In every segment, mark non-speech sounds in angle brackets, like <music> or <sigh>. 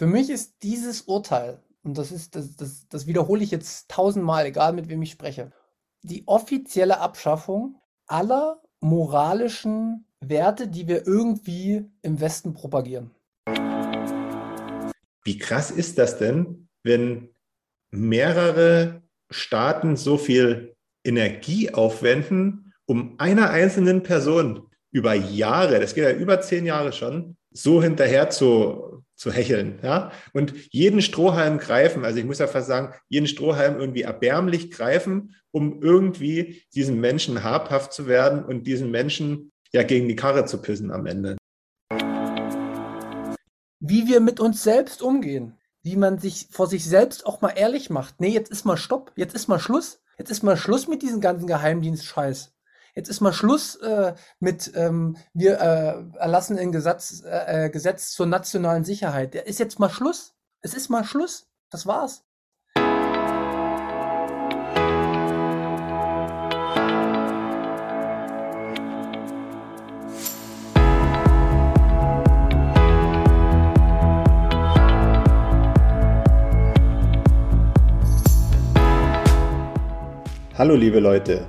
Für mich ist dieses Urteil, und das ist, das, das, das wiederhole ich jetzt tausendmal, egal mit wem ich spreche, die offizielle Abschaffung aller moralischen Werte, die wir irgendwie im Westen propagieren. Wie krass ist das denn, wenn mehrere Staaten so viel Energie aufwenden, um einer einzelnen Person über Jahre, das geht ja über zehn Jahre schon, so hinterher zu, zu hecheln, ja, und jeden Strohhalm greifen, also ich muss ja fast sagen, jeden Strohhalm irgendwie erbärmlich greifen, um irgendwie diesen Menschen habhaft zu werden und diesen Menschen ja gegen die Karre zu pissen am Ende. Wie wir mit uns selbst umgehen, wie man sich vor sich selbst auch mal ehrlich macht. Nee, jetzt ist mal Stopp, jetzt ist mal Schluss. Jetzt ist mal Schluss mit diesem ganzen Geheimdienst-Scheiß. Jetzt ist mal Schluss äh, mit, ähm, wir äh, erlassen ein Gesetz, äh, äh, Gesetz zur nationalen Sicherheit. Ist jetzt mal Schluss. Es ist mal Schluss. Das war's. Hallo liebe Leute,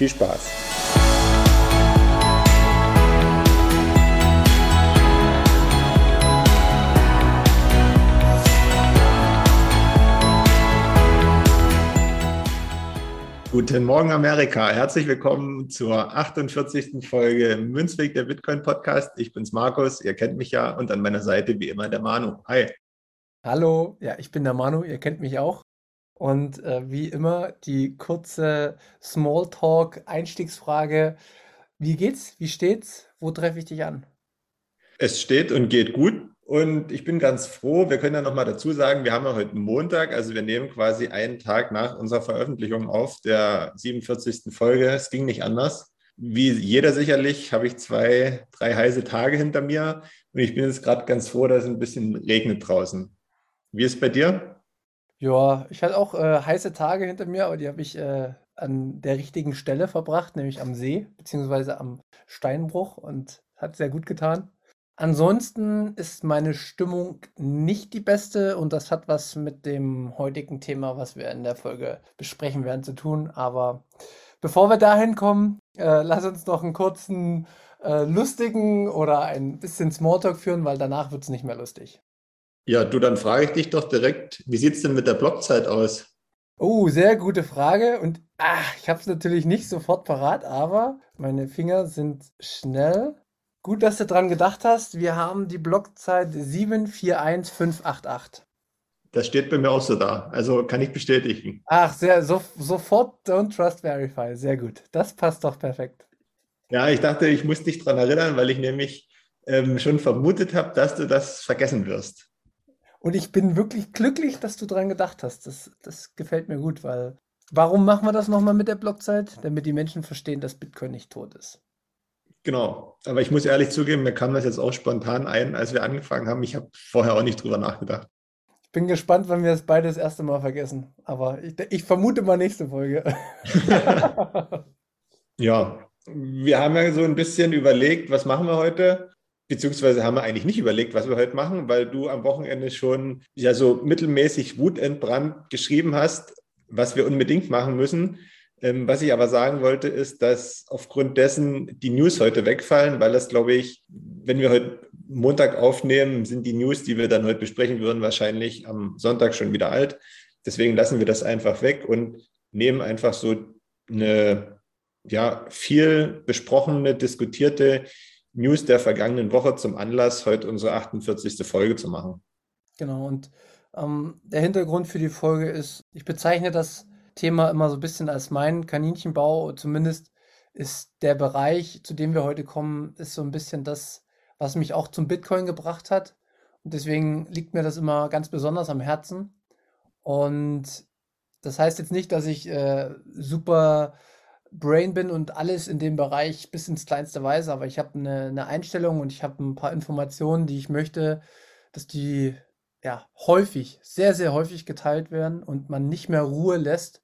Viel Spaß! Guten Morgen Amerika, herzlich willkommen zur 48. Folge Münzweg der Bitcoin Podcast. Ich bin's Markus, ihr kennt mich ja und an meiner Seite wie immer der Manu. Hi. Hallo, ja, ich bin der Manu, ihr kennt mich auch. Und äh, wie immer die kurze Smalltalk-Einstiegsfrage. Wie geht's? Wie steht's? Wo treffe ich dich an? Es steht und geht gut. Und ich bin ganz froh, wir können ja nochmal dazu sagen, wir haben ja heute Montag, also wir nehmen quasi einen Tag nach unserer Veröffentlichung auf, der 47. Folge. Es ging nicht anders. Wie jeder sicherlich habe ich zwei, drei heiße Tage hinter mir und ich bin jetzt gerade ganz froh, dass es ein bisschen regnet draußen. Wie ist es bei dir? Ja, ich hatte auch äh, heiße Tage hinter mir, aber die habe ich äh, an der richtigen Stelle verbracht, nämlich am See, beziehungsweise am Steinbruch und hat sehr gut getan. Ansonsten ist meine Stimmung nicht die beste und das hat was mit dem heutigen Thema, was wir in der Folge besprechen werden, zu tun. Aber bevor wir dahin kommen, äh, lass uns noch einen kurzen, äh, lustigen oder ein bisschen Smalltalk führen, weil danach wird es nicht mehr lustig. Ja, du, dann frage ich dich doch direkt, wie sieht es denn mit der Blockzeit aus? Oh, sehr gute Frage. Und ach, ich habe es natürlich nicht sofort parat, aber meine Finger sind schnell. Gut, dass du dran gedacht hast. Wir haben die Blockzeit 741588. Das steht bei mir auch so da. Also kann ich bestätigen. Ach, sehr, so, sofort Don't Trust Verify. Sehr gut. Das passt doch perfekt. Ja, ich dachte, ich muss dich daran erinnern, weil ich nämlich ähm, schon vermutet habe, dass du das vergessen wirst. Und ich bin wirklich glücklich, dass du dran gedacht hast. Das, das gefällt mir gut, weil warum machen wir das nochmal mit der Blockzeit? Damit die Menschen verstehen, dass Bitcoin nicht tot ist. Genau, aber ich muss ehrlich zugeben, mir kam das jetzt auch spontan ein, als wir angefangen haben. Ich habe vorher auch nicht drüber nachgedacht. Ich bin gespannt, wann wir es beide das erste Mal vergessen. Aber ich, ich vermute mal nächste Folge. <laughs> ja, wir haben ja so ein bisschen überlegt, was machen wir heute? Beziehungsweise haben wir eigentlich nicht überlegt, was wir heute machen, weil du am Wochenende schon ja so mittelmäßig wutentbrannt geschrieben hast, was wir unbedingt machen müssen. Ähm, was ich aber sagen wollte, ist, dass aufgrund dessen die News heute wegfallen, weil das, glaube ich, wenn wir heute Montag aufnehmen, sind die News, die wir dann heute besprechen würden, wahrscheinlich am Sonntag schon wieder alt. Deswegen lassen wir das einfach weg und nehmen einfach so eine ja, viel besprochene, diskutierte News der vergangenen Woche zum Anlass, heute unsere 48. Folge zu machen. Genau, und ähm, der Hintergrund für die Folge ist, ich bezeichne das Thema immer so ein bisschen als meinen Kaninchenbau. Zumindest ist der Bereich, zu dem wir heute kommen, ist so ein bisschen das, was mich auch zum Bitcoin gebracht hat. Deswegen liegt mir das immer ganz besonders am Herzen. Und das heißt jetzt nicht, dass ich äh, super Brain bin und alles in dem Bereich bis ins kleinste weiß, aber ich habe eine, eine Einstellung und ich habe ein paar Informationen, die ich möchte, dass die ja häufig, sehr, sehr häufig geteilt werden und man nicht mehr Ruhe lässt.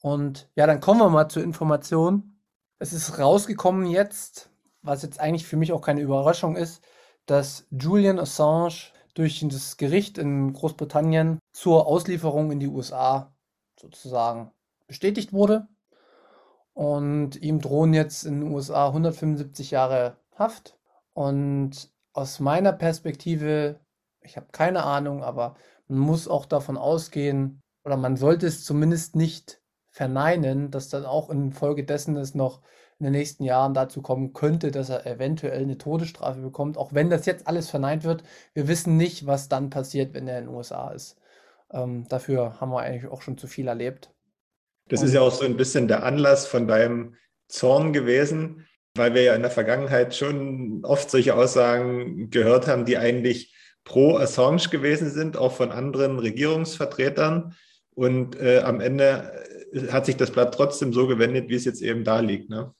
Und ja, dann kommen wir mal zur Information. Es ist rausgekommen jetzt, was jetzt eigentlich für mich auch keine Überraschung ist, dass Julian Assange durch das Gericht in Großbritannien zur Auslieferung in die USA sozusagen bestätigt wurde. Und ihm drohen jetzt in den USA 175 Jahre Haft. Und aus meiner Perspektive, ich habe keine Ahnung, aber man muss auch davon ausgehen, oder man sollte es zumindest nicht verneinen, dass dann auch infolgedessen es noch in den nächsten Jahren dazu kommen könnte, dass er eventuell eine Todesstrafe bekommt, auch wenn das jetzt alles verneint wird. Wir wissen nicht, was dann passiert, wenn er in den USA ist. Ähm, dafür haben wir eigentlich auch schon zu viel erlebt. Das ist ja auch so ein bisschen der Anlass von deinem Zorn gewesen, weil wir ja in der Vergangenheit schon oft solche Aussagen gehört haben, die eigentlich pro Assange gewesen sind, auch von anderen Regierungsvertretern. Und äh, am Ende hat sich das Blatt trotzdem so gewendet, wie es jetzt eben da liegt. Ne?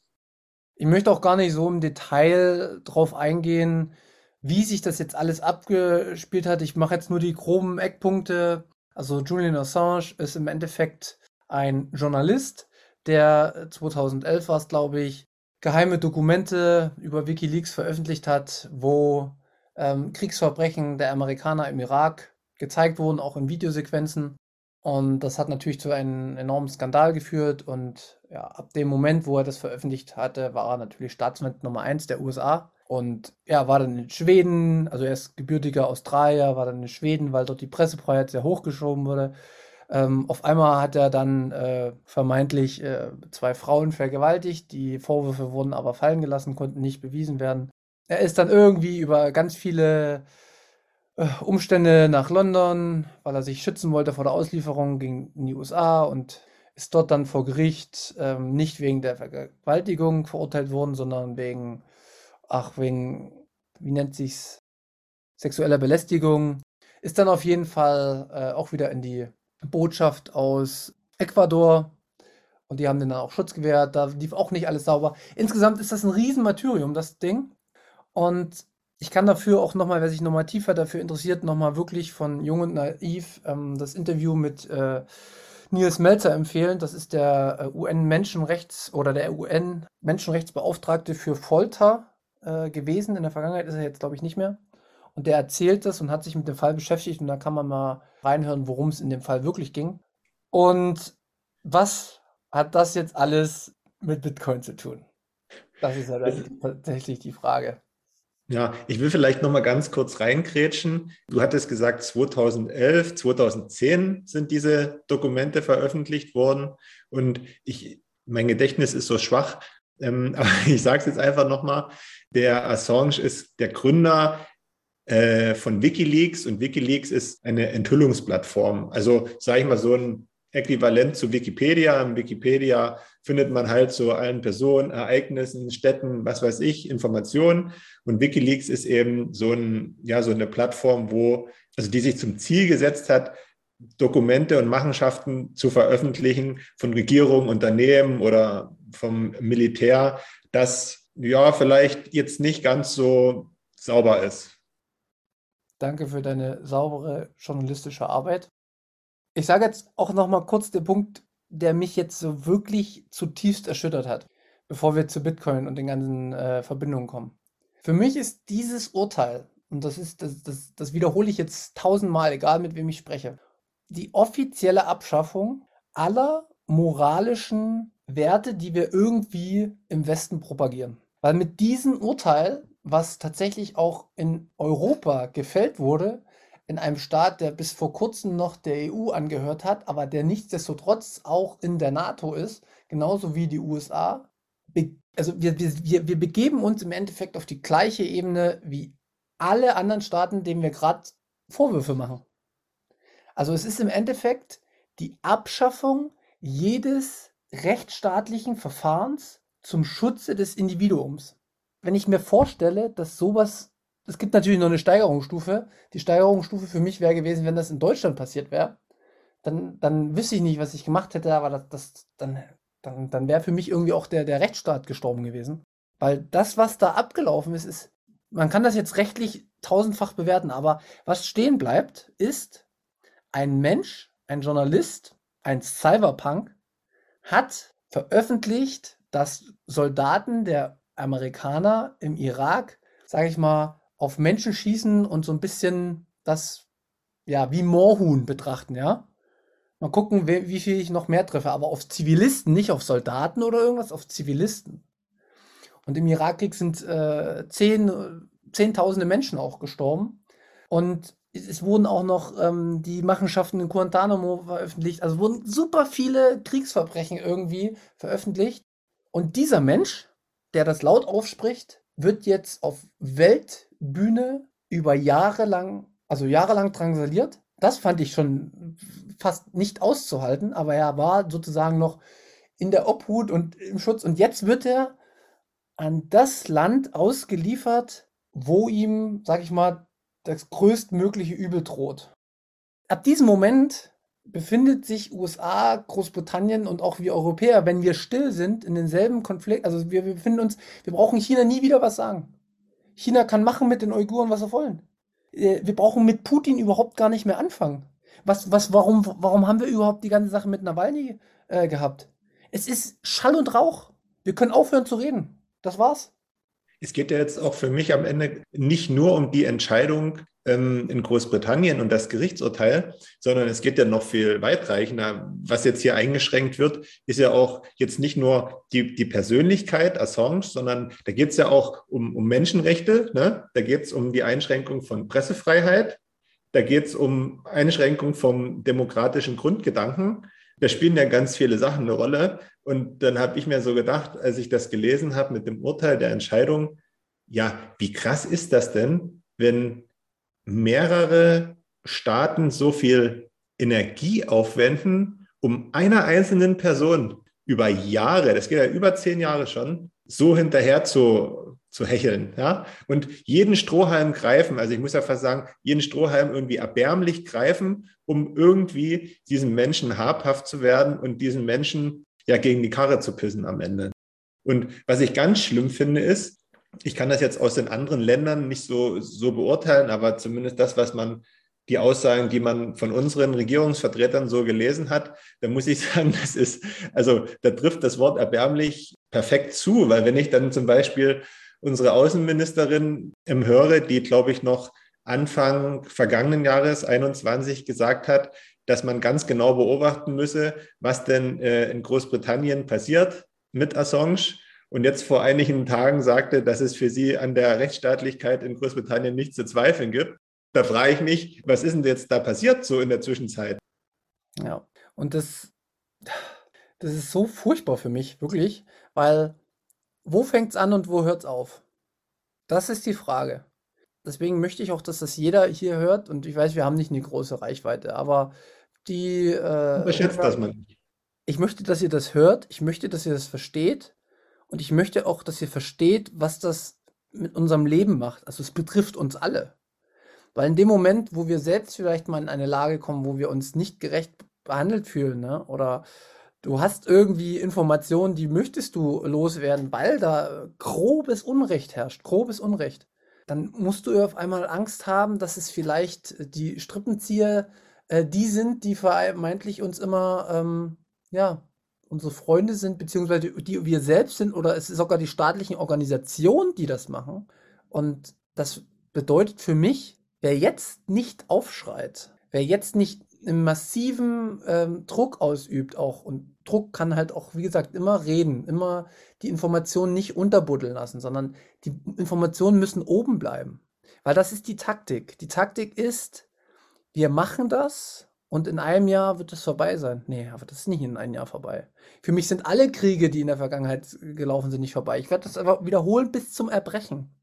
Ich möchte auch gar nicht so im Detail drauf eingehen, wie sich das jetzt alles abgespielt hat. Ich mache jetzt nur die groben Eckpunkte. Also Julian Assange ist im Endeffekt ein Journalist, der 2011 war es, glaube ich, geheime Dokumente über Wikileaks veröffentlicht hat, wo ähm, Kriegsverbrechen der Amerikaner im Irak gezeigt wurden, auch in Videosequenzen. Und das hat natürlich zu einem enormen Skandal geführt. Und ja, ab dem Moment, wo er das veröffentlicht hatte, war er natürlich Staatsmann Nummer 1 der USA. Und er war dann in Schweden, also er ist gebürtiger Australier, war dann in Schweden, weil dort die Pressefreiheit sehr hochgeschoben wurde. Ähm, auf einmal hat er dann äh, vermeintlich äh, zwei Frauen vergewaltigt. Die Vorwürfe wurden aber fallen gelassen, konnten nicht bewiesen werden. Er ist dann irgendwie über ganz viele äh, Umstände nach London, weil er sich schützen wollte vor der Auslieferung, ging in die USA und ist dort dann vor Gericht ähm, nicht wegen der Vergewaltigung verurteilt worden, sondern wegen, ach, wegen, wie nennt sich's, sexueller Belästigung. Ist dann auf jeden Fall äh, auch wieder in die Botschaft aus Ecuador und die haben den dann auch Schutz gewährt. Da lief auch nicht alles sauber. Insgesamt ist das ein Riesenmartyrium, das Ding. Und ich kann dafür auch nochmal, wer sich nochmal tiefer dafür interessiert, nochmal wirklich von Jung und Naiv ähm, das Interview mit äh, Nils Melzer empfehlen. Das ist der äh, UN-Menschenrechts- oder der UN-Menschenrechtsbeauftragte für Folter äh, gewesen. In der Vergangenheit ist er jetzt, glaube ich, nicht mehr. Und der erzählt das und hat sich mit dem Fall beschäftigt und da kann man mal reinhören, worum es in dem Fall wirklich ging. Und was hat das jetzt alles mit Bitcoin zu tun? Das ist ja tatsächlich die Frage. Ja, ich will vielleicht noch mal ganz kurz reinkrätschen. Du hattest gesagt, 2011, 2010 sind diese Dokumente veröffentlicht worden und ich, mein Gedächtnis ist so schwach, ähm, <laughs> aber ich sage es jetzt einfach noch mal. Der Assange ist der Gründer äh, von WikiLeaks und WikiLeaks ist eine Enthüllungsplattform. Also sage ich mal so ein Äquivalent zu Wikipedia. In Wikipedia findet man halt zu allen Personen, Ereignissen, Städten, was weiß ich, Informationen. Und WikiLeaks ist eben so, ein, ja, so eine Plattform, wo, also die sich zum Ziel gesetzt hat, Dokumente und Machenschaften zu veröffentlichen von Regierungen, Unternehmen oder vom Militär, das ja vielleicht jetzt nicht ganz so sauber ist. Danke für deine saubere journalistische Arbeit. Ich sage jetzt auch noch mal kurz den Punkt, der mich jetzt so wirklich zutiefst erschüttert hat, bevor wir zu Bitcoin und den ganzen äh, Verbindungen kommen. Für mich ist dieses Urteil, und das ist, das, das, das wiederhole ich jetzt tausendmal, egal mit wem ich spreche, die offizielle Abschaffung aller moralischen Werte, die wir irgendwie im Westen propagieren. Weil mit diesem Urteil, was tatsächlich auch in Europa gefällt wurde, in einem Staat, der bis vor kurzem noch der EU angehört hat, aber der nichtsdestotrotz auch in der NATO ist, genauso wie die USA. also wir, wir, wir begeben uns im Endeffekt auf die gleiche Ebene wie alle anderen Staaten, denen wir gerade Vorwürfe machen. Also es ist im Endeffekt die Abschaffung jedes rechtsstaatlichen Verfahrens zum Schutze des Individuums. Wenn ich mir vorstelle, dass sowas es gibt natürlich noch eine Steigerungsstufe. Die Steigerungsstufe für mich wäre gewesen, wenn das in Deutschland passiert wäre. Dann, dann wüsste ich nicht, was ich gemacht hätte, aber das, das dann, dann, dann wäre für mich irgendwie auch der, der Rechtsstaat gestorben gewesen. Weil das, was da abgelaufen ist, ist, man kann das jetzt rechtlich tausendfach bewerten, aber was stehen bleibt, ist, ein Mensch, ein Journalist, ein Cyberpunk hat veröffentlicht, dass Soldaten der Amerikaner im Irak, sage ich mal, auf Menschen schießen und so ein bisschen das, ja, wie Moorhuhn betrachten, ja. Mal gucken, wie, wie viel ich noch mehr treffe, aber auf Zivilisten, nicht auf Soldaten oder irgendwas, auf Zivilisten. Und im Irakkrieg sind äh, zehn, zehntausende Menschen auch gestorben. Und es wurden auch noch ähm, die Machenschaften in Guantanamo veröffentlicht. Also wurden super viele Kriegsverbrechen irgendwie veröffentlicht. Und dieser Mensch, der das laut aufspricht, wird jetzt auf Weltbühne über Jahre lang, also jahrelang drangsaliert. Das fand ich schon fast nicht auszuhalten, aber er war sozusagen noch in der Obhut und im Schutz. Und jetzt wird er an das Land ausgeliefert, wo ihm, sag ich mal, das größtmögliche Übel droht. Ab diesem Moment befindet sich USA, Großbritannien und auch wir Europäer, wenn wir still sind, in denselben Konflikt. Also wir, wir befinden uns, wir brauchen China nie wieder was sagen. China kann machen mit den Uiguren, was sie wollen. Äh, wir brauchen mit Putin überhaupt gar nicht mehr anfangen. Was, was, warum, warum haben wir überhaupt die ganze Sache mit Nawalny äh, gehabt? Es ist Schall und Rauch. Wir können aufhören zu reden. Das war's. Es geht ja jetzt auch für mich am Ende nicht nur um die Entscheidung in Großbritannien und das Gerichtsurteil, sondern es geht ja noch viel weitreichender. Was jetzt hier eingeschränkt wird, ist ja auch jetzt nicht nur die, die Persönlichkeit Assange, sondern da geht es ja auch um, um Menschenrechte, ne? da geht es um die Einschränkung von Pressefreiheit, da geht es um Einschränkung vom demokratischen Grundgedanken. Da spielen ja ganz viele Sachen eine Rolle. Und dann habe ich mir so gedacht, als ich das gelesen habe mit dem Urteil der Entscheidung, ja, wie krass ist das denn, wenn mehrere Staaten so viel Energie aufwenden, um einer einzelnen Person über Jahre, das geht ja über zehn Jahre schon, so hinterher zu, zu hecheln, ja, und jeden Strohhalm greifen, also ich muss ja fast sagen, jeden Strohhalm irgendwie erbärmlich greifen, um irgendwie diesen Menschen habhaft zu werden und diesen Menschen ja gegen die Karre zu pissen am Ende. Und was ich ganz schlimm finde, ist, ich kann das jetzt aus den anderen Ländern nicht so, so beurteilen, aber zumindest das, was man, die Aussagen, die man von unseren Regierungsvertretern so gelesen hat, da muss ich <laughs> sagen, das ist, also da trifft das Wort erbärmlich perfekt zu, weil wenn ich dann zum Beispiel unsere Außenministerin im höre, die, glaube ich, noch Anfang vergangenen Jahres 21 gesagt hat, dass man ganz genau beobachten müsse, was denn äh, in Großbritannien passiert mit Assange und jetzt vor einigen Tagen sagte, dass es für sie an der Rechtsstaatlichkeit in Großbritannien nichts zu zweifeln gibt. Da frage ich mich, was ist denn jetzt da passiert so in der Zwischenzeit? Ja, und das, das ist so furchtbar für mich, wirklich, weil wo fängt es an und wo hört es auf? Das ist die Frage. Deswegen möchte ich auch, dass das jeder hier hört. Und ich weiß, wir haben nicht eine große Reichweite, aber die. Äh, Überschätzt das man nicht. Ich möchte, dass ihr das hört. Ich möchte, dass ihr das versteht. Und ich möchte auch, dass ihr versteht, was das mit unserem Leben macht. Also es betrifft uns alle. Weil in dem Moment, wo wir selbst vielleicht mal in eine Lage kommen, wo wir uns nicht gerecht behandelt fühlen, ne? oder du hast irgendwie Informationen, die möchtest du loswerden, weil da grobes Unrecht herrscht, grobes Unrecht, dann musst du auf einmal Angst haben, dass es vielleicht die Strippenzieher äh, die sind, die vermeintlich uns immer ähm, ja, unsere Freunde sind, beziehungsweise die wir selbst sind, oder es ist sogar die staatlichen Organisationen, die das machen. Und das bedeutet für mich, wer jetzt nicht aufschreit, wer jetzt nicht einen massiven ähm, Druck ausübt auch und Druck kann halt auch, wie gesagt, immer reden, immer die Informationen nicht unterbuddeln lassen, sondern die Informationen müssen oben bleiben. Weil das ist die Taktik. Die Taktik ist, wir machen das und in einem Jahr wird es vorbei sein. Nee, aber das ist nicht in einem Jahr vorbei. Für mich sind alle Kriege, die in der Vergangenheit gelaufen sind, nicht vorbei. Ich werde das aber wiederholen bis zum Erbrechen.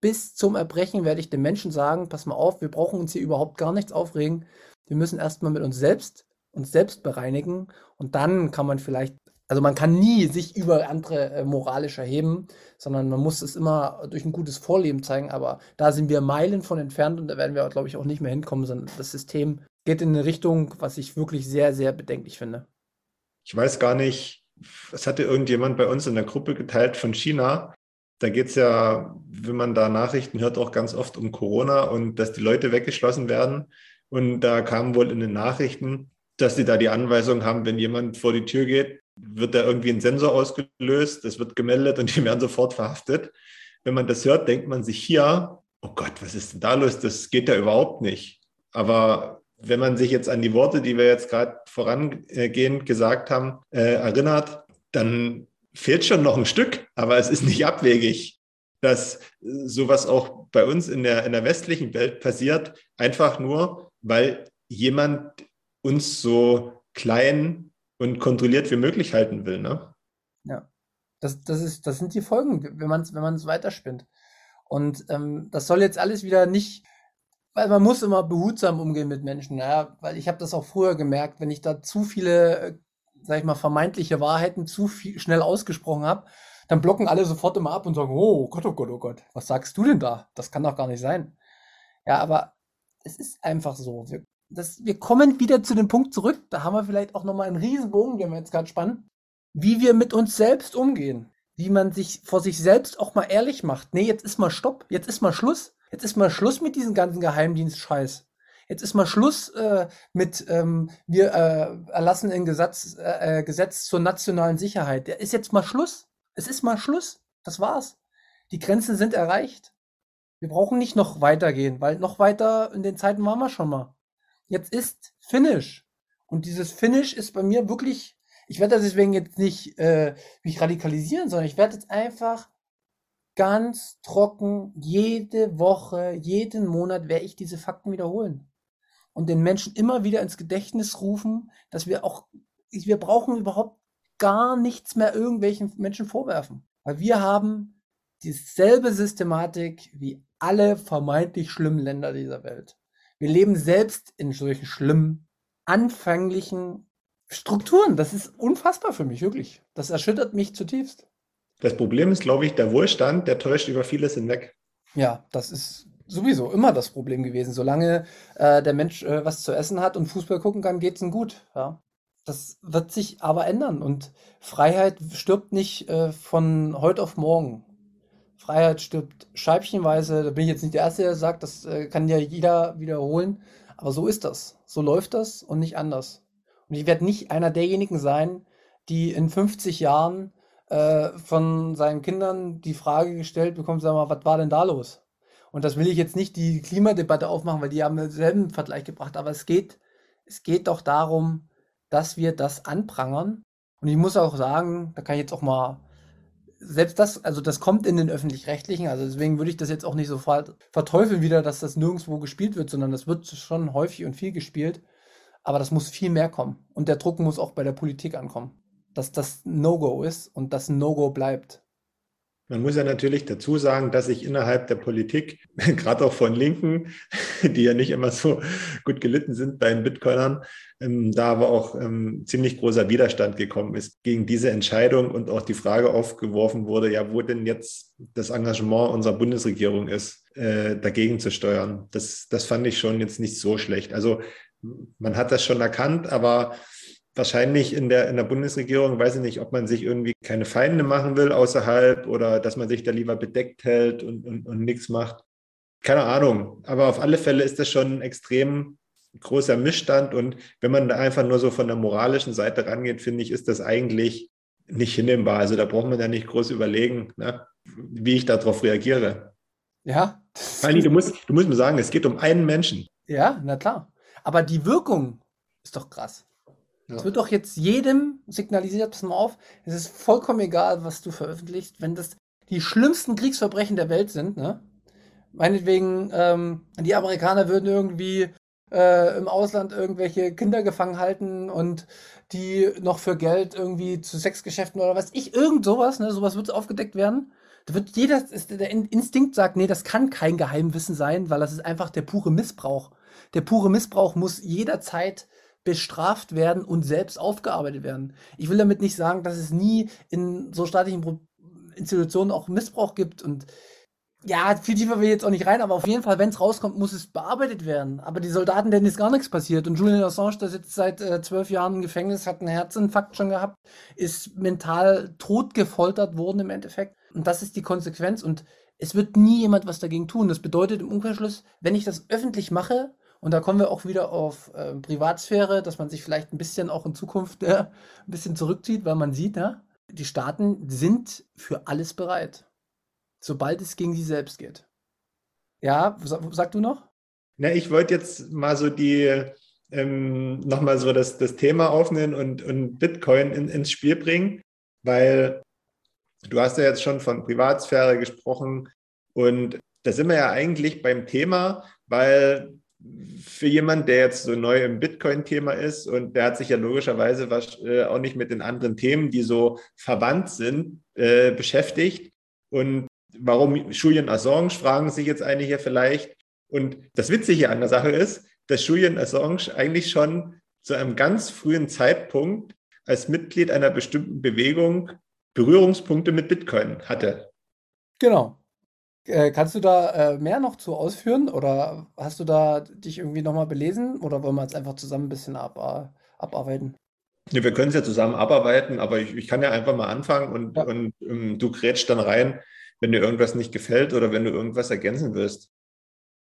Bis zum Erbrechen werde ich den Menschen sagen, pass mal auf, wir brauchen uns hier überhaupt gar nichts aufregen. Wir müssen erstmal mit uns selbst uns selbst bereinigen und dann kann man vielleicht Also man kann nie sich über andere äh, moralisch erheben, sondern man muss es immer durch ein gutes Vorleben zeigen. Aber da sind wir Meilen von entfernt und da werden wir, glaube ich, auch nicht mehr hinkommen, sondern das System geht in eine Richtung, was ich wirklich sehr, sehr bedenklich finde. Ich weiß gar nicht, es hatte irgendjemand bei uns in der Gruppe geteilt von China. Da geht es ja, wenn man da Nachrichten hört, auch ganz oft um Corona und dass die Leute weggeschlossen werden. Und da kam wohl in den Nachrichten, dass sie da die Anweisung haben, wenn jemand vor die Tür geht, wird da irgendwie ein Sensor ausgelöst, das wird gemeldet und die <laughs> werden sofort verhaftet. Wenn man das hört, denkt man sich hier, oh Gott, was ist denn da los? Das geht ja überhaupt nicht. Aber wenn man sich jetzt an die Worte, die wir jetzt gerade vorangehend gesagt haben, äh, erinnert, dann fehlt schon noch ein Stück, aber es ist nicht abwegig, dass sowas auch bei uns in der, in der westlichen Welt passiert, einfach nur, weil jemand uns so klein und kontrolliert wie möglich halten will. Ne? Ja, das, das, ist, das sind die Folgen, wenn man es wenn weiterspinnt. Und ähm, das soll jetzt alles wieder nicht, weil man muss immer behutsam umgehen mit Menschen. Ja, weil ich habe das auch früher gemerkt, wenn ich da zu viele, äh, sag ich mal, vermeintliche Wahrheiten zu viel, schnell ausgesprochen habe, dann blocken alle sofort immer ab und sagen, oh Gott, oh Gott, oh Gott, was sagst du denn da? Das kann doch gar nicht sein. Ja, aber es ist einfach so. Wir, das, wir kommen wieder zu dem Punkt zurück, da haben wir vielleicht auch nochmal einen Riesenbogen, den wir jetzt gerade spannen, wie wir mit uns selbst umgehen. Wie man sich vor sich selbst auch mal ehrlich macht. Nee, jetzt ist mal Stopp, jetzt ist mal Schluss. Jetzt ist mal Schluss mit diesem ganzen Geheimdienst-Scheiß. Jetzt ist mal Schluss äh, mit, ähm, wir äh, erlassen ein Gesetz, äh, äh Gesetz zur nationalen Sicherheit. Der ist jetzt mal Schluss. Es ist mal Schluss. Das war's. Die Grenzen sind erreicht. Wir brauchen nicht noch weitergehen, weil noch weiter in den Zeiten waren wir schon mal. Jetzt ist Finish. Und dieses Finish ist bei mir wirklich, ich werde deswegen jetzt nicht äh, mich radikalisieren, sondern ich werde jetzt einfach ganz trocken jede Woche, jeden Monat werde ich diese Fakten wiederholen. Und den Menschen immer wieder ins Gedächtnis rufen, dass wir auch, wir brauchen überhaupt gar nichts mehr irgendwelchen Menschen vorwerfen. Weil wir haben dieselbe Systematik wie alle vermeintlich schlimmen Länder dieser Welt. Wir leben selbst in solchen schlimmen, anfänglichen Strukturen. Das ist unfassbar für mich, wirklich. Das erschüttert mich zutiefst. Das Problem ist, glaube ich, der Wohlstand, der täuscht über vieles hinweg. Ja, das ist sowieso immer das Problem gewesen. Solange äh, der Mensch äh, was zu essen hat und Fußball gucken kann, geht es ihm gut. Ja. Das wird sich aber ändern und Freiheit stirbt nicht äh, von heute auf morgen. Freiheit stirbt scheibchenweise. Da bin ich jetzt nicht der Erste, der sagt, das äh, kann ja jeder wiederholen. Aber so ist das. So läuft das und nicht anders. Und ich werde nicht einer derjenigen sein, die in 50 Jahren äh, von seinen Kindern die Frage gestellt bekommt, sag mal, was war denn da los? Und das will ich jetzt nicht die Klimadebatte aufmachen, weil die haben denselben Vergleich gebracht. Aber es geht, es geht doch darum, dass wir das anprangern. Und ich muss auch sagen, da kann ich jetzt auch mal, selbst das, also das kommt in den öffentlich-rechtlichen, also deswegen würde ich das jetzt auch nicht sofort verteufeln wieder, dass das nirgendwo gespielt wird, sondern das wird schon häufig und viel gespielt. Aber das muss viel mehr kommen. Und der Druck muss auch bei der Politik ankommen, dass das No-Go ist und das No-Go bleibt. Man muss ja natürlich dazu sagen, dass sich innerhalb der Politik, <laughs> gerade auch von Linken, <laughs> die ja nicht immer so gut gelitten sind bei den Bitcoinern, ähm, da aber auch ähm, ziemlich großer Widerstand gekommen ist gegen diese Entscheidung und auch die Frage aufgeworfen wurde, ja, wo denn jetzt das Engagement unserer Bundesregierung ist, äh, dagegen zu steuern. Das, das fand ich schon jetzt nicht so schlecht. Also man hat das schon erkannt, aber wahrscheinlich in der, in der Bundesregierung, weiß ich nicht, ob man sich irgendwie keine Feinde machen will außerhalb oder dass man sich da lieber bedeckt hält und, und, und nichts macht. Keine Ahnung. Aber auf alle Fälle ist das schon ein extrem großer Missstand. Und wenn man da einfach nur so von der moralischen Seite rangeht, finde ich, ist das eigentlich nicht hinnehmbar. Also da braucht man ja nicht groß überlegen, ne, wie ich darauf reagiere. Ja. Fanny, du musst, du musst mir sagen, es geht um einen Menschen. Ja, na klar. Aber die Wirkung ist doch krass. Ja. Wird doch jetzt jedem signalisiert, pass mal auf, es ist vollkommen egal, was du veröffentlichst, wenn das die schlimmsten Kriegsverbrechen der Welt sind, ne? Meinetwegen, ähm, die Amerikaner würden irgendwie äh, im Ausland irgendwelche Kinder gefangen halten und die noch für Geld irgendwie zu Sexgeschäften oder was ich, irgend sowas, ne, sowas wird aufgedeckt werden. Da wird jeder, der Instinkt sagt, nee, das kann kein Geheimwissen sein, weil das ist einfach der pure Missbrauch. Der pure Missbrauch muss jederzeit bestraft werden und selbst aufgearbeitet werden. Ich will damit nicht sagen, dass es nie in so staatlichen Institutionen auch Missbrauch gibt und ja, viel tiefer will ich jetzt auch nicht rein, aber auf jeden Fall, wenn es rauskommt, muss es bearbeitet werden. Aber die Soldaten, denen ist gar nichts passiert. Und Julian Assange, der sitzt seit äh, zwölf Jahren im Gefängnis, hat einen Herzinfarkt schon gehabt, ist mental tot gefoltert worden im Endeffekt. Und das ist die Konsequenz. Und es wird nie jemand was dagegen tun. Das bedeutet im Umkehrschluss, wenn ich das öffentlich mache, und da kommen wir auch wieder auf äh, Privatsphäre, dass man sich vielleicht ein bisschen auch in Zukunft äh, ein bisschen zurückzieht, weil man sieht, ja, die Staaten sind für alles bereit sobald es gegen sie selbst geht. Ja, sag du noch? Na, ich wollte jetzt mal so die ähm, nochmal so das, das Thema aufnehmen und, und Bitcoin in, ins Spiel bringen, weil du hast ja jetzt schon von Privatsphäre gesprochen und da sind wir ja eigentlich beim Thema, weil für jemanden, der jetzt so neu im Bitcoin-Thema ist und der hat sich ja logischerweise äh, auch nicht mit den anderen Themen, die so verwandt sind, äh, beschäftigt. Und warum Julian Assange, fragen sich jetzt einige vielleicht. Und das Witzige an der Sache ist, dass Julian Assange eigentlich schon zu einem ganz frühen Zeitpunkt als Mitglied einer bestimmten Bewegung Berührungspunkte mit Bitcoin hatte. Genau. Äh, kannst du da äh, mehr noch zu ausführen oder hast du da dich irgendwie nochmal belesen oder wollen wir jetzt einfach zusammen ein bisschen ab, äh, abarbeiten? Ja, wir können es ja zusammen abarbeiten, aber ich, ich, kann ja einfach mal anfangen und, ja. und um, ähm, du grätsch dann rein wenn dir irgendwas nicht gefällt oder wenn du irgendwas ergänzen willst.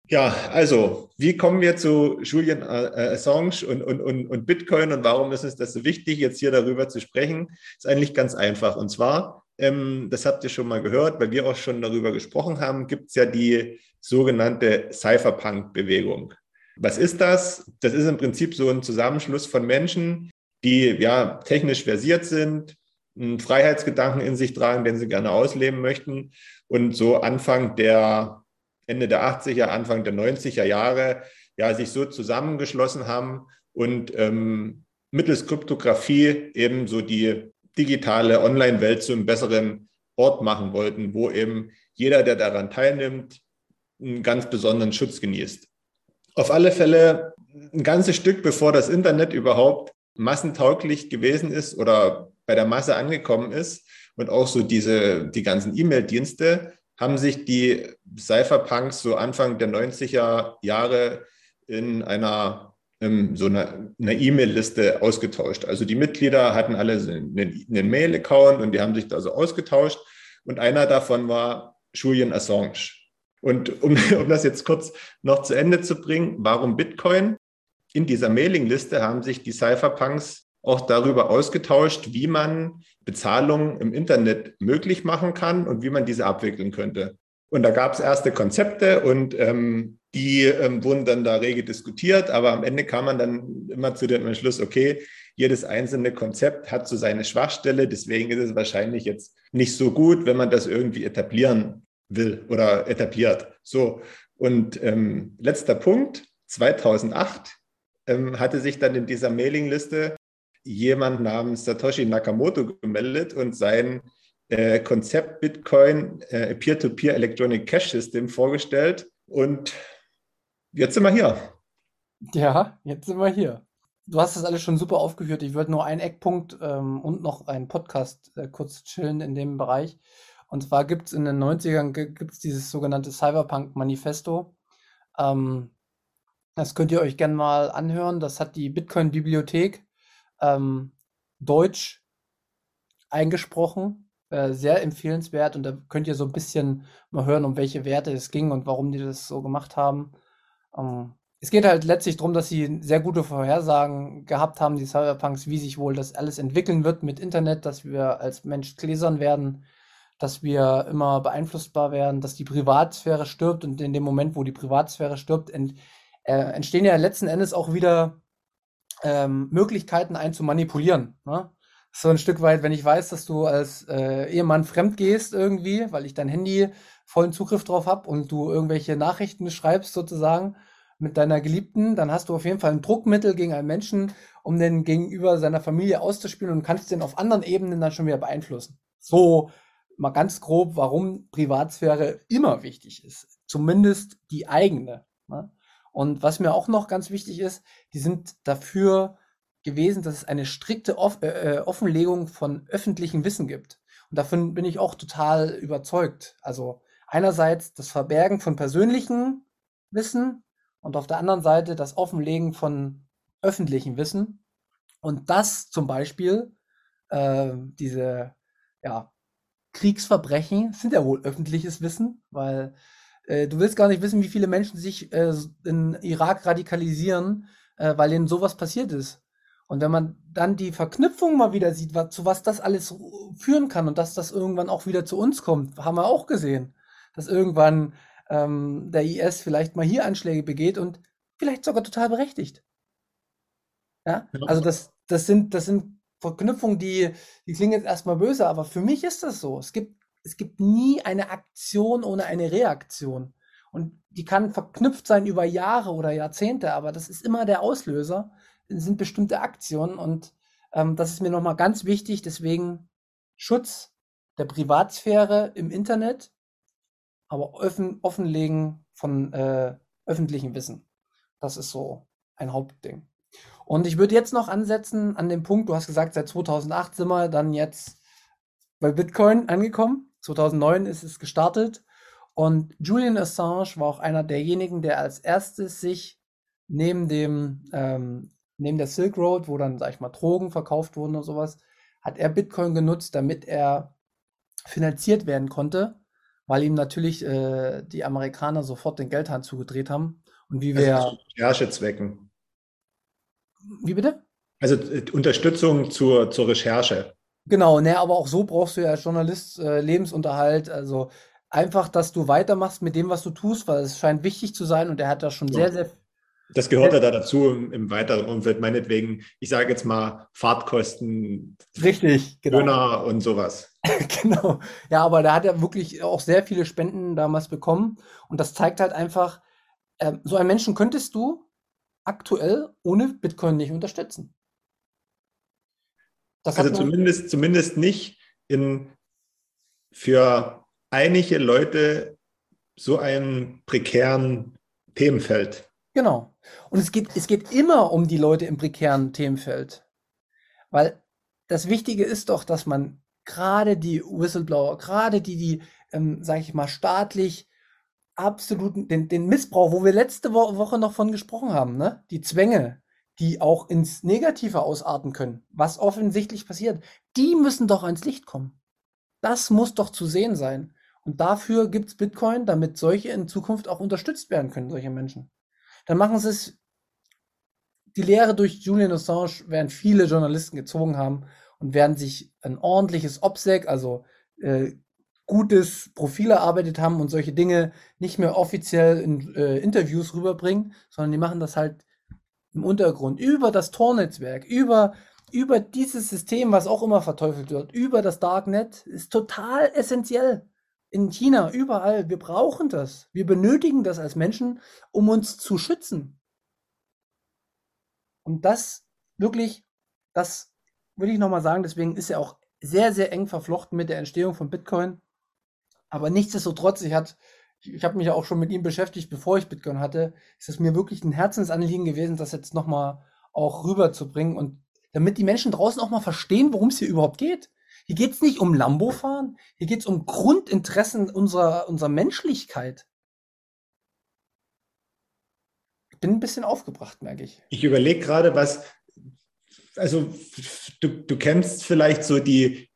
Ja, also, wie kommen wir zu Julian äh, Assange und, und, und, und Bitcoin und warum ist es das so wichtig, jetzt hier darüber zu sprechen? Ist eigentlich ganz einfach. Und zwar, ähm, das habt ihr schon mal gehört, weil wir auch schon darüber gesprochen haben, gibt es ja die sogenannte Cypherpunk-Bewegung. Was ist das? Das ist im Prinzip so ein Zusammenschluss von Menschen, die ja technisch versiert sind, einen Freiheitsgedanken in sich tragen, den sie gerne ausleben möchten. Und so Anfang der, Ende der 80er, Anfang der 90er Jahre, ja, sich so zusammengeschlossen haben und ähm, mittels Kryptographie eben so die digitale Online-Welt zu einem besseren Ort machen wollten, wo eben jeder, der daran teilnimmt, einen ganz besonderen Schutz genießt. Auf alle Fälle ein ganzes Stück, bevor das Internet überhaupt massentauglich gewesen ist oder bei der Masse angekommen ist und auch so diese, die ganzen E-Mail-Dienste, haben sich die Cypherpunks so Anfang der 90er Jahre in einer ähm, so einer E-Mail-Liste ausgetauscht. Also die Mitglieder hatten alle einen, einen Mail-Account und die haben sich da so ausgetauscht. Und einer davon war Julian Assange. Und um, <laughs> um das jetzt kurz noch zu Ende zu bringen, warum Bitcoin? In dieser Mailingliste haben sich die Cypherpunks auch darüber ausgetauscht, wie man Bezahlungen im Internet möglich machen kann und wie man diese abwickeln könnte. Und da gab es erste Konzepte und ähm, die ähm, wurden dann da rege diskutiert, aber am Ende kam man dann immer zu dem Entschluss, okay, jedes einzelne Konzept hat so seine Schwachstelle, deswegen ist es wahrscheinlich jetzt nicht so gut, wenn man das irgendwie etablieren will oder etabliert. So, und ähm, letzter Punkt, 2008 ähm, hatte sich dann in dieser Mailingliste jemand namens Satoshi Nakamoto gemeldet und sein äh, Konzept Bitcoin äh, Peer-to-Peer Electronic Cash System vorgestellt. Und jetzt sind wir hier. Ja, jetzt sind wir hier. Du hast das alles schon super aufgeführt. Ich würde nur einen Eckpunkt ähm, und noch einen Podcast äh, kurz chillen in dem Bereich. Und zwar gibt es in den 90ern gibt's dieses sogenannte Cyberpunk-Manifesto. Ähm, das könnt ihr euch gerne mal anhören. Das hat die Bitcoin-Bibliothek ähm, Deutsch eingesprochen. Äh, sehr empfehlenswert und da könnt ihr so ein bisschen mal hören, um welche Werte es ging und warum die das so gemacht haben. Ähm, es geht halt letztlich darum, dass sie sehr gute Vorhersagen gehabt haben, die Cyberpunks, wie sich wohl das alles entwickeln wird mit Internet, dass wir als Mensch gläsern werden, dass wir immer beeinflussbar werden, dass die Privatsphäre stirbt und in dem Moment, wo die Privatsphäre stirbt, ent, äh, entstehen ja letzten Endes auch wieder ähm, Möglichkeiten ein zu manipulieren. Ne? So ein Stück weit, wenn ich weiß, dass du als äh, Ehemann fremd gehst irgendwie, weil ich dein Handy vollen Zugriff drauf habe und du irgendwelche Nachrichten schreibst sozusagen mit deiner Geliebten, dann hast du auf jeden Fall ein Druckmittel gegen einen Menschen, um den gegenüber seiner Familie auszuspielen und kannst den auf anderen Ebenen dann schon wieder beeinflussen. So mal ganz grob, warum Privatsphäre immer wichtig ist. Zumindest die eigene. Ne? Und was mir auch noch ganz wichtig ist, die sind dafür gewesen, dass es eine strikte Off äh, äh, Offenlegung von öffentlichem Wissen gibt. Und davon bin ich auch total überzeugt. Also einerseits das Verbergen von persönlichem Wissen und auf der anderen Seite das Offenlegen von öffentlichem Wissen. Und das zum Beispiel, äh, diese ja, Kriegsverbrechen sind ja wohl öffentliches Wissen, weil äh, du willst gar nicht wissen, wie viele Menschen sich äh, in Irak radikalisieren, äh, weil ihnen sowas passiert ist. Und wenn man dann die Verknüpfung mal wieder sieht, was, zu was das alles führen kann und dass das irgendwann auch wieder zu uns kommt, haben wir auch gesehen, dass irgendwann ähm, der IS vielleicht mal hier Anschläge begeht und vielleicht sogar total berechtigt. Ja, also das, das sind, das sind Verknüpfungen, die, die klingen jetzt erstmal böse, aber für mich ist das so. Es gibt, es gibt nie eine Aktion ohne eine Reaktion. Und die kann verknüpft sein über Jahre oder Jahrzehnte, aber das ist immer der Auslöser, sind bestimmte Aktionen. Und ähm, das ist mir nochmal ganz wichtig. Deswegen Schutz der Privatsphäre im Internet, aber offen, offenlegen von äh, öffentlichem Wissen. Das ist so ein Hauptding. Und ich würde jetzt noch ansetzen an dem Punkt, du hast gesagt, seit 2008 sind wir dann jetzt bei Bitcoin angekommen. 2009 ist es gestartet. Und Julian Assange war auch einer derjenigen, der als erstes sich neben dem, ähm, neben der Silk Road, wo dann, sag ich mal, Drogen verkauft wurden und sowas, hat er Bitcoin genutzt, damit er finanziert werden konnte, weil ihm natürlich äh, die Amerikaner sofort den Geldhahn zugedreht haben. Und wie wir. Also Recherchezwecken. Wie bitte? Also äh, Unterstützung zur, zur Recherche. Genau, ne, aber auch so brauchst du ja als Journalist äh, Lebensunterhalt. Also einfach, dass du weitermachst mit dem, was du tust, weil es scheint wichtig zu sein und er hat da schon ja. sehr, sehr. Das gehört ja da dazu im, im, weiteren Umfeld, meinetwegen, ich sage jetzt mal Fahrtkosten, Richtig, genau. Döner und sowas. <laughs> genau. Ja, aber da hat er wirklich auch sehr viele Spenden damals bekommen und das zeigt halt einfach, äh, so einen Menschen könntest du aktuell ohne Bitcoin nicht unterstützen. Das also zumindest, zumindest nicht in für einige Leute so einem prekären Themenfeld. Genau. Und es geht, es geht immer um die Leute im prekären Themenfeld. Weil das Wichtige ist doch, dass man gerade die Whistleblower, gerade die, die, ähm, sage ich mal, staatlich absoluten, den, den Missbrauch, wo wir letzte Wo Woche noch von gesprochen haben, ne? Die Zwänge, die auch ins Negative ausarten können, was offensichtlich passiert, die müssen doch ans Licht kommen. Das muss doch zu sehen sein. Und dafür gibt es Bitcoin, damit solche in Zukunft auch unterstützt werden können, solche Menschen. Dann machen sie es. Die Lehre durch Julian Assange werden viele Journalisten gezogen haben und werden sich ein ordentliches OPSEC, also äh, gutes Profil erarbeitet haben und solche Dinge nicht mehr offiziell in äh, Interviews rüberbringen, sondern die machen das halt im Untergrund über das Tor-Netzwerk, über über dieses System, was auch immer verteufelt wird, über das Darknet, ist total essentiell. In China, überall. Wir brauchen das. Wir benötigen das als Menschen, um uns zu schützen. Und das wirklich, das würde ich nochmal sagen, deswegen ist er auch sehr, sehr eng verflochten mit der Entstehung von Bitcoin. Aber nichtsdestotrotz, ich, hat, ich, ich habe mich ja auch schon mit ihm beschäftigt, bevor ich Bitcoin hatte, ist es mir wirklich ein Herzensanliegen gewesen, das jetzt nochmal auch rüberzubringen und damit die Menschen draußen auch mal verstehen, worum es hier überhaupt geht. Hier geht es nicht um Lambo-Fahren, hier geht es um Grundinteressen unserer, unserer Menschlichkeit. Ich bin ein bisschen aufgebracht, merke ich. Ich überlege gerade, was, also du, du kennst vielleicht so die,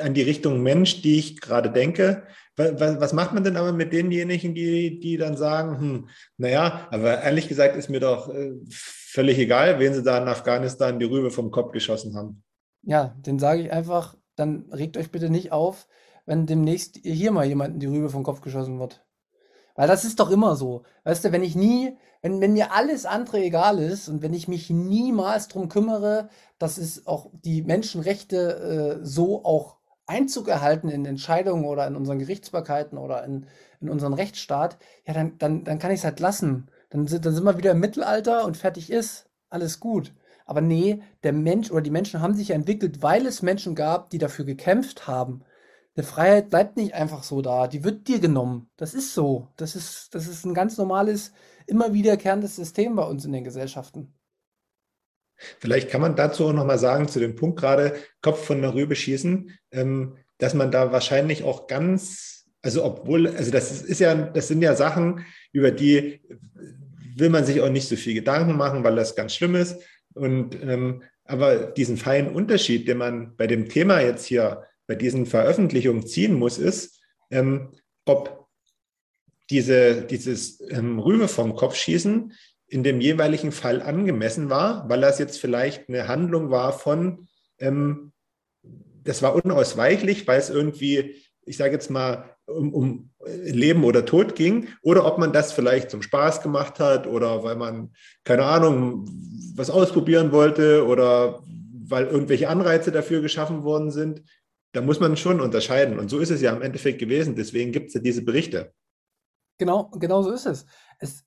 an die Richtung Mensch, die ich gerade denke. Was, was, macht man denn aber mit denjenigen, die, die dann sagen, hm, naja, aber ehrlich gesagt ist mir doch äh, völlig egal, wen sie da in Afghanistan die Rübe vom Kopf geschossen haben. Ja, den sage ich einfach, dann regt euch bitte nicht auf, wenn demnächst hier mal jemanden die Rübe vom Kopf geschossen wird. Weil das ist doch immer so. Weißt du, wenn ich nie, wenn, wenn mir alles andere egal ist und wenn ich mich niemals drum kümmere, dass es auch die Menschenrechte äh, so auch Einzug erhalten in Entscheidungen oder in unseren Gerichtsbarkeiten oder in, in unseren Rechtsstaat, ja, dann, dann, dann kann ich es halt lassen. Dann, dann sind wir wieder im Mittelalter und fertig ist. Alles gut. Aber nee, der Mensch oder die Menschen haben sich entwickelt, weil es Menschen gab, die dafür gekämpft haben. Eine Freiheit bleibt nicht einfach so da, die wird dir genommen. Das ist so. Das ist, das ist ein ganz normales, immer wiederkehrendes System bei uns in den Gesellschaften. Vielleicht kann man dazu auch nochmal sagen, zu dem Punkt gerade, Kopf von der Rübe schießen, ähm, dass man da wahrscheinlich auch ganz, also obwohl, also das ist ja, das sind ja Sachen, über die will man sich auch nicht so viel Gedanken machen, weil das ganz schlimm ist. Und ähm, aber diesen feinen Unterschied, den man bei dem Thema jetzt hier bei diesen Veröffentlichungen ziehen muss, ist, ähm, ob diese, dieses ähm, Rübe vom Kopf schießen in dem jeweiligen Fall angemessen war, weil das jetzt vielleicht eine Handlung war von, ähm, das war unausweichlich, weil es irgendwie, ich sage jetzt mal, um, um, Leben oder Tod ging, oder ob man das vielleicht zum Spaß gemacht hat oder weil man, keine Ahnung, was ausprobieren wollte oder weil irgendwelche Anreize dafür geschaffen worden sind. Da muss man schon unterscheiden. Und so ist es ja im Endeffekt gewesen. Deswegen gibt es ja diese Berichte. Genau, genau so ist es. es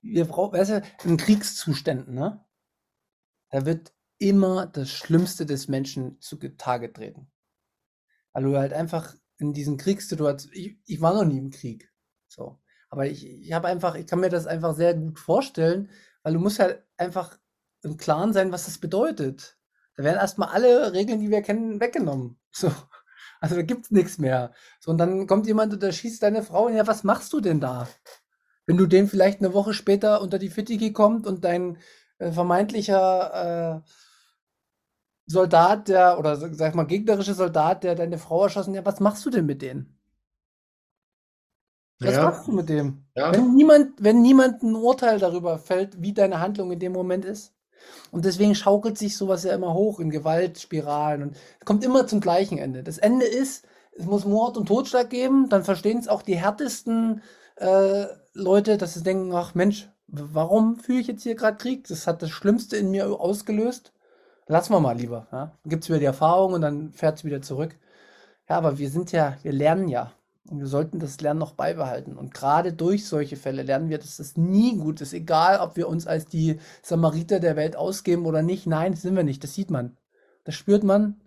wir brauchen, weißt du, in Kriegszuständen, ne? Da wird immer das Schlimmste des Menschen zutage treten. Weil du halt einfach in diesen Kriegssituationen, ich, ich war noch nie im Krieg, so. Aber ich, ich habe einfach, ich kann mir das einfach sehr gut vorstellen, weil du musst halt einfach im Klaren sein, was das bedeutet. Da werden erstmal alle Regeln, die wir kennen, weggenommen. <laughs> So. Also da gibt's nichts mehr. So, und dann kommt jemand und erschießt deine Frau und ja, was machst du denn da? Wenn du den vielleicht eine Woche später unter die Fittiche kommt und dein äh, vermeintlicher äh, Soldat, der, oder sag mal, gegnerische Soldat, der deine Frau erschossen, ja, was machst du denn mit denen? Was ja. machst du mit dem? Ja. Wenn niemand, wenn niemand ein Urteil darüber fällt, wie deine Handlung in dem Moment ist. Und deswegen schaukelt sich sowas ja immer hoch in Gewaltspiralen und kommt immer zum gleichen Ende. Das Ende ist, es muss Mord und Totschlag geben, dann verstehen es auch die härtesten äh, Leute, dass sie denken, ach Mensch, warum führe ich jetzt hier gerade Krieg? Das hat das Schlimmste in mir ausgelöst. Lassen wir mal lieber. Ja? Gibt es wieder die Erfahrung und dann fährt es wieder zurück. Ja, aber wir sind ja, wir lernen ja. Und wir sollten das Lernen noch beibehalten. Und gerade durch solche Fälle lernen wir, dass das nie gut ist. Egal, ob wir uns als die Samariter der Welt ausgeben oder nicht. Nein, sind wir nicht. Das sieht man. Das spürt man.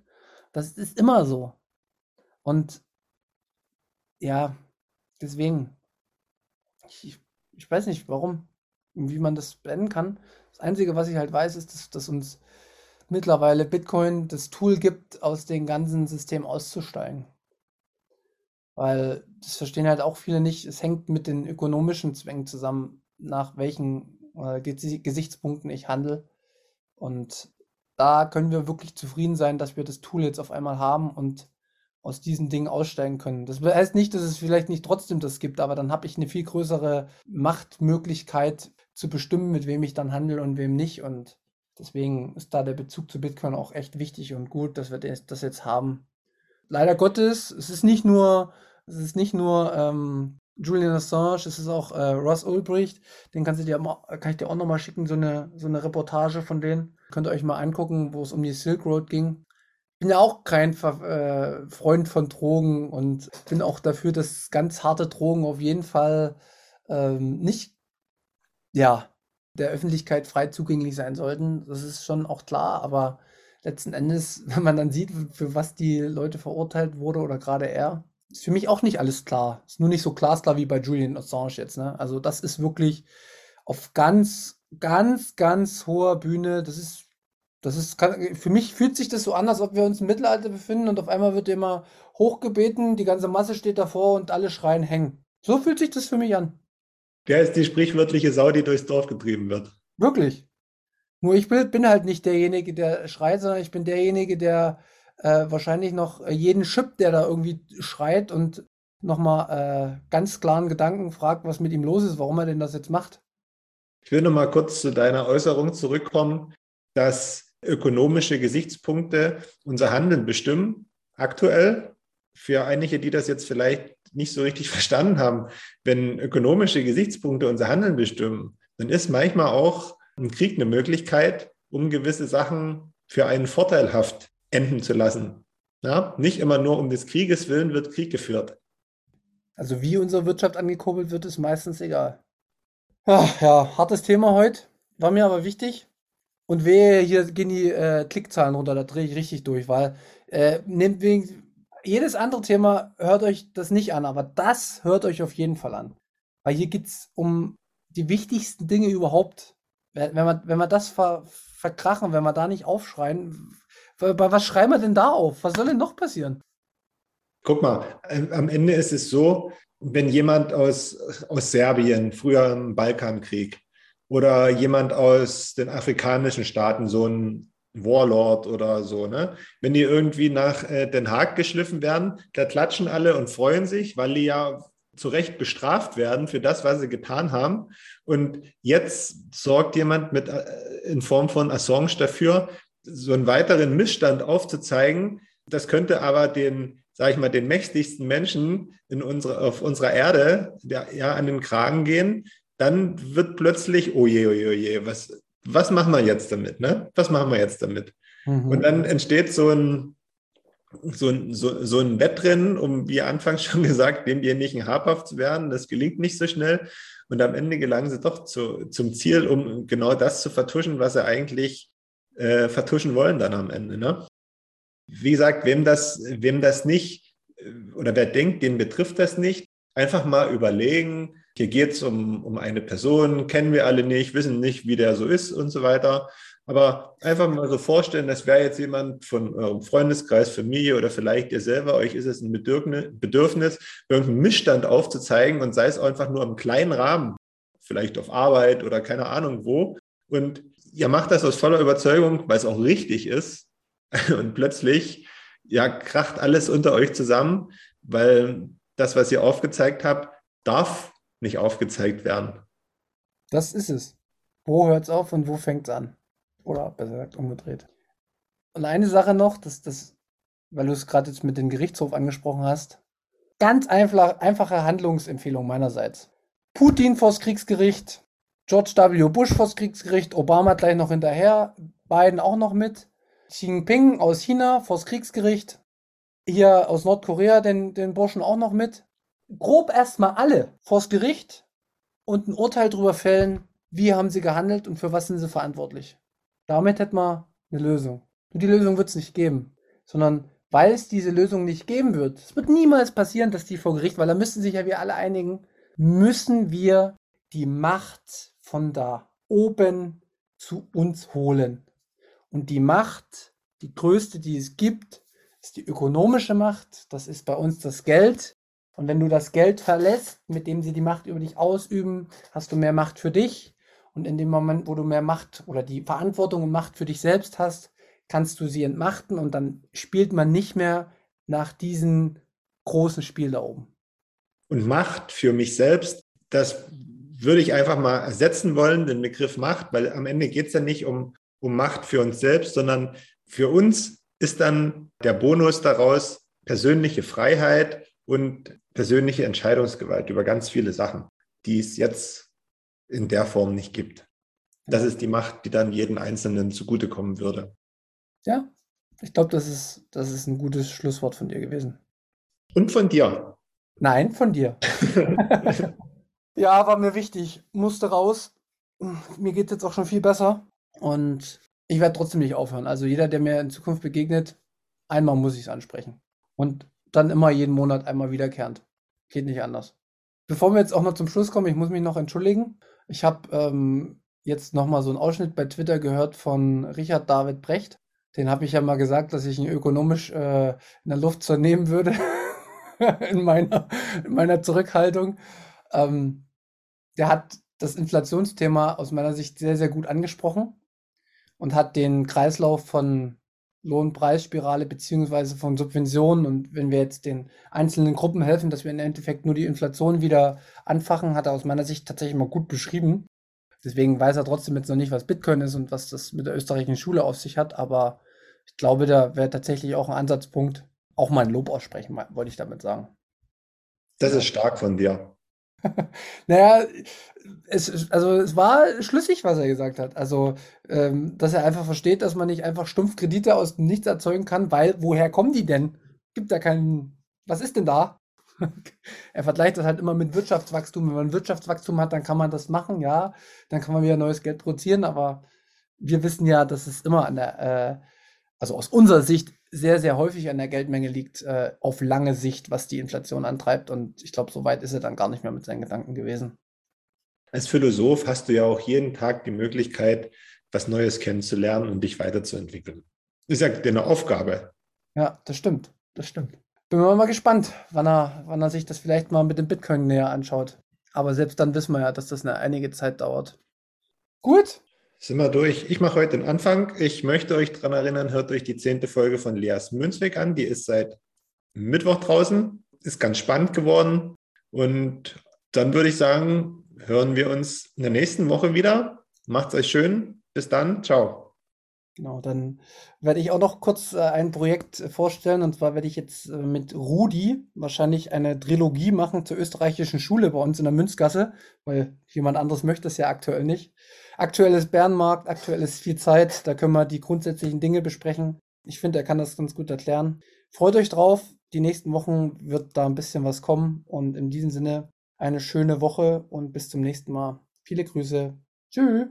Das ist immer so. Und ja, deswegen, ich, ich weiß nicht, warum, wie man das beenden kann. Das Einzige, was ich halt weiß, ist, dass, dass uns mittlerweile Bitcoin das Tool gibt, aus dem ganzen System auszusteigen. Weil das verstehen halt auch viele nicht. Es hängt mit den ökonomischen Zwängen zusammen, nach welchen äh, Gesichtspunkten ich handle. Und da können wir wirklich zufrieden sein, dass wir das Tool jetzt auf einmal haben und aus diesen Dingen aussteigen können. Das heißt nicht, dass es vielleicht nicht trotzdem das gibt, aber dann habe ich eine viel größere Machtmöglichkeit zu bestimmen, mit wem ich dann handle und wem nicht. Und deswegen ist da der Bezug zu Bitcoin auch echt wichtig und gut, dass wir das jetzt haben leider Gottes, es ist nicht nur, es ist nicht nur ähm, Julian Assange, es ist auch äh, Ross Ulbricht, den kannst du dir kann ich dir auch nochmal schicken, so eine, so eine Reportage von denen. Könnt ihr euch mal angucken, wo es um die Silk Road ging. Ich bin ja auch kein äh, Freund von Drogen und bin auch dafür, dass ganz harte Drogen auf jeden Fall ähm, nicht, ja, der Öffentlichkeit frei zugänglich sein sollten. Das ist schon auch klar, aber letzten Endes, <laughs> wenn man dann sieht, für was die Leute verurteilt wurde oder gerade er, ist für mich auch nicht alles klar. Ist nur nicht so glasklar wie bei Julian Assange jetzt. Ne? Also das ist wirklich auf ganz, ganz, ganz hoher Bühne. Das ist, das ist, kann, für mich fühlt sich das so an, als ob wir uns im Mittelalter befinden und auf einmal wird immer hochgebeten, die ganze Masse steht davor und alle schreien hängen. So fühlt sich das für mich an. Der ist die sprichwörtliche Sau, die durchs Dorf getrieben wird. Wirklich. Nur ich bin halt nicht derjenige, der schreit, sondern ich bin derjenige, der äh, wahrscheinlich noch jeden Chip, der da irgendwie schreit und nochmal äh, ganz klaren Gedanken fragt, was mit ihm los ist, warum er denn das jetzt macht. Ich will nochmal kurz zu deiner Äußerung zurückkommen, dass ökonomische Gesichtspunkte unser Handeln bestimmen. Aktuell, für einige, die das jetzt vielleicht nicht so richtig verstanden haben, wenn ökonomische Gesichtspunkte unser Handeln bestimmen, dann ist manchmal auch ein Krieg eine Möglichkeit, um gewisse Sachen für einen vorteilhaft enden zu lassen. Ja? Nicht immer nur um des Krieges willen wird Krieg geführt. Also wie unsere Wirtschaft angekurbelt wird, ist meistens egal. Ach, ja, hartes Thema heute. War mir aber wichtig. Und wehe, hier gehen die äh, Klickzahlen runter, da drehe ich richtig durch, weil äh, nehmt wegen, jedes andere Thema hört euch das nicht an, aber das hört euch auf jeden Fall an. Weil hier geht es um die wichtigsten Dinge überhaupt Wenn wir, wenn wir das ver, verkrachen, wenn wir da nicht aufschreien, bei was schreiben wir denn da auf? Was soll denn noch passieren? Guck mal, am Ende ist es so, wenn jemand aus, aus Serbien, früher im Balkankrieg, oder jemand aus den afrikanischen Staaten, so ein Warlord oder so, ne? Wenn die irgendwie nach äh, Den Haag geschliffen werden, da klatschen alle und freuen sich, weil die ja zu Recht bestraft werden für das, was sie getan haben. Und jetzt sorgt jemand mit, äh, in Form von Assange dafür, so einen weiteren Missstand aufzuzeigen. Das könnte aber den, sage ich mal, den mächtigsten Menschen in unsere, auf unserer Erde ja, ja, an den Kragen gehen. Dann wird plötzlich, oje, oje, oje, was, was machen wir jetzt damit? Ne? Was machen wir jetzt damit? Mhm. Und dann entsteht so ein, so ein, so, so ein Wettrennen, um, wie anfangs <laughs> schon gesagt, demjenigen habhaft zu werden. Das gelingt nicht so schnell. Und am Ende gelangen sie doch zu, zum Ziel, um genau das zu vertuschen, was sie eigentlich äh, vertuschen wollen dann am Ende. Ne? Wie gesagt, wem das, wem das nicht äh, oder wer denkt, den betrifft das nicht, einfach mal überlegen, hier geht es um, um eine Person, kennen wir alle nicht, wissen nicht, wie der so ist und so weiter. Aber einfach mal so vorstellen, das wäre jetzt jemand von eurem Freundeskreis, Familie oder vielleicht ihr selber, euch ist es ein Bedürfnis, irgendeinen Missstand aufzuzeigen und sei es einfach nur im kleinen Rahmen, vielleicht auf Arbeit oder keine Ahnung wo. Und ihr macht das aus voller Überzeugung, weil es auch richtig ist. <laughs> Und plötzlich, ja, kracht alles unter euch zusammen, weil das, was ihr aufgezeigt habt, darf nicht aufgezeigt werden. Das ist es. Wo hört es auf und wo fängt es an? Oder besser gesagt, umgedreht. Und eine Sache noch, dass das, weil du es gerade jetzt mit dem Gerichtshof angesprochen hast, ganz einfach, einfache Handlungsempfehlung meinerseits. Putin vors Kriegsgericht, George W. Bush vors Kriegsgericht, Obama gleich noch hinterher, Biden auch noch mit, Xi Jinping aus China vors Kriegsgericht, hier aus Nordkorea den, den Burschen auch noch mit grob erstmal alle vors Gericht und ein Urteil darüber fällen, wie haben sie gehandelt und für was sind sie verantwortlich. Damit hätten wir eine Lösung. Und die Lösung wird es nicht geben, sondern weil es diese Lösung nicht geben wird. Es wird niemals passieren, dass die vor Gericht, weil da müssten sich ja wir alle einigen, müssen wir die Macht von da oben zu uns holen. Und die Macht, die größte, die es gibt, ist die ökonomische Macht. Das ist bei uns das Geld. Und wenn du das Geld verlässt, mit dem sie die Macht über dich ausüben, hast du mehr Macht für dich. Und in dem Moment, wo du mehr Macht oder die Verantwortung und Macht für dich selbst hast, kannst du sie entmachten und dann spielt man nicht mehr nach diesem großen Spiel da oben. Und Macht für mich selbst, das würde ich einfach mal ersetzen wollen, den Begriff Macht, weil am Ende geht es ja nicht um, um Macht für uns selbst, sondern für uns ist dann der Bonus daraus persönliche Freiheit und persönliche Entscheidungsgewalt über ganz viele Sachen, die es jetzt in der Form nicht gibt. Das ist die Macht, die dann jeden Einzelnen zugutekommen würde. Ja, ich glaube, das ist, das ist ein gutes Schlusswort von dir gewesen. Und von dir. Nein, von dir. <laughs> ja, war mir wichtig. Musste raus. Mir geht jetzt auch schon viel besser. Und ich werde trotzdem nicht aufhören. Also jeder, der mir in Zukunft begegnet, einmal muss ich es ansprechen. Und dann immer jeden Monat einmal wiederkehrend. Geht nicht anders. Bevor wir jetzt auch noch zum Schluss kommen, ich muss mich noch entschuldigen. Ich habe ähm, jetzt noch mal so einen Ausschnitt bei Twitter gehört von Richard David Brecht. Den habe ich ja mal gesagt, dass ich ihn ökonomisch äh, in der Luft zernehmen würde <laughs> in, meiner, in meiner Zurückhaltung. Ähm, der hat das Inflationsthema aus meiner Sicht sehr, sehr gut angesprochen und hat den Kreislauf von Lohnpreisspirale beziehungsweise von Subventionen. Und wenn wir jetzt den einzelnen Gruppen helfen, dass wir im Endeffekt nur die Inflation wieder anfachen, hat er aus meiner Sicht tatsächlich mal gut beschrieben. Deswegen weiß er trotzdem jetzt noch nicht, was Bitcoin ist und was das mit der österreichischen Schule auf sich hat. Aber ich glaube, da wäre tatsächlich auch ein Ansatzpunkt, auch mal ein Lob aussprechen, wollte ich damit sagen. Das ist stark von dir. <laughs> naja, es, also es war schlüssig, was er gesagt hat. Also, ähm, dass er einfach versteht, dass man nicht einfach stumpf Kredite aus dem Nichts erzeugen kann, weil woher kommen die denn? Gibt da keinen. Was ist denn da? <laughs> er vergleicht das halt immer mit Wirtschaftswachstum. Wenn man Wirtschaftswachstum hat, dann kann man das machen, ja. Dann kann man wieder neues Geld produzieren, aber wir wissen ja, dass es immer an der, äh, also aus unserer Sicht sehr, sehr häufig an der Geldmenge liegt, äh, auf lange Sicht, was die Inflation antreibt. Und ich glaube, so weit ist er dann gar nicht mehr mit seinen Gedanken gewesen. als Philosoph hast du ja auch jeden Tag die Möglichkeit, was Neues kennenzulernen und dich weiterzuentwickeln. Das ist ja deine Aufgabe. Ja, das stimmt. Das stimmt. Bin mal gespannt, wann er, wann er sich das vielleicht mal mit dem Bitcoin näher anschaut. Aber selbst dann wissen wir ja, dass das eine einige Zeit dauert. Gut. Sind wir durch. Ich mache heute den Anfang. Ich möchte euch daran erinnern, hört euch die zehnte Folge von Leas Münzweg an. Die ist seit Mittwoch draußen. Ist ganz spannend geworden. Und dann würde ich sagen, hören wir uns in der nächsten Woche wieder. Macht's euch schön. Bis dann. Ciao. Genau, dann werde ich auch noch kurz äh, ein Projekt vorstellen. Und zwar werde ich jetzt äh, mit Rudi wahrscheinlich eine Trilogie machen zur österreichischen Schule bei uns in der Münzgasse, weil jemand anderes möchte es ja aktuell nicht. Aktuell ist Bärenmarkt, aktuell ist viel Zeit, da können wir die grundsätzlichen Dinge besprechen. Ich finde, er kann das ganz gut erklären. Freut euch drauf, die nächsten Wochen wird da ein bisschen was kommen. Und in diesem Sinne eine schöne Woche und bis zum nächsten Mal. Viele Grüße. Tschüss.